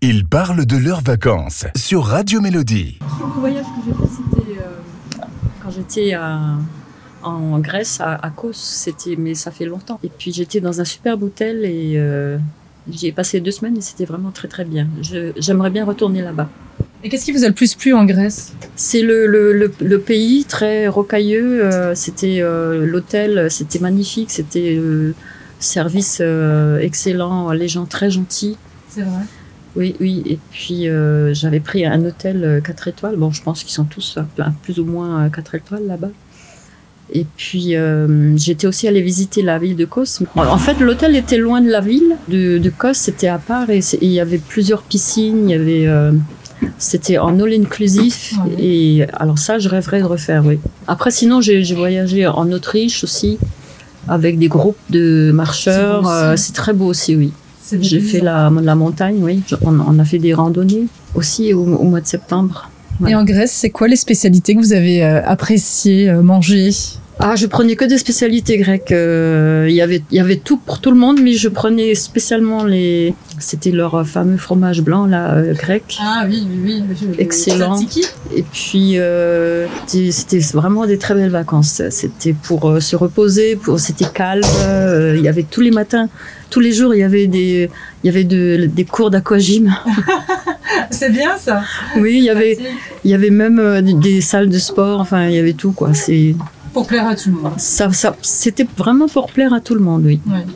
Ils parlent de leurs vacances sur Radio Mélodie. Le voyage que j'ai fait, c'était euh, quand j'étais en Grèce, à, à Kos. C'était, mais ça fait longtemps. Et puis j'étais dans un superbe hôtel et euh, j'y ai passé deux semaines et c'était vraiment très très bien. Je- j'aimerais bien retourner là-bas. Et qu'est-ce qui vous a le plus plu en Grèce? C'est le, le, le, le pays très rocailleux. euh, c'était euh, l'hôtel, c'était magnifique. C'était euh, service euh, excellent, les gens très gentils. C'est vrai. Oui, oui. Et puis euh, j'avais pris un hôtel 4 étoiles. Bon, je pense qu'ils sont tous plein- plus ou moins 4 étoiles là-bas. Et puis euh, j'étais aussi allée visiter la ville de Kos. En fait, l'hôtel était loin de la ville de, de Kos, c'était à part et il y avait plusieurs piscines. Il y avait, euh, c'était en all inclusif. Ouais. Et alors ça, je rêverais de refaire. Oui. Après, sinon, j'ai voyagé en Autriche aussi avec des groupes de marcheurs. Euh, C'est très beau aussi, oui. J'ai fait la, la montagne, oui. Je- On, on a fait des randonnées aussi au, au mois de septembre. Et en Grèce, c'est quoi les spécialités que vous avez euh, appréciées euh, manger Ah, je prenais que des spécialités grecques. Euh, Il y avait, il y avait tout pour tout le monde, mais je prenais spécialement les. C'était leur fameux fromage blanc là, euh, grec. Ah oui, oui, oui. Excellent. Et puis euh, c'était vraiment des très belles vacances. C'était pour se reposer, pour c'était calme. il y avait tous les matins, tous les jours, il y avait des, y avait de- des cours d'aquagym. C'est bien ça. Oui, il y avait, il y avait même des- des salles de sport. Enfin, il y avait tout quoi. C'est Pour plaire à tout le monde. ça, ça c'était vraiment pour plaire à tout le monde, oui. Ouais.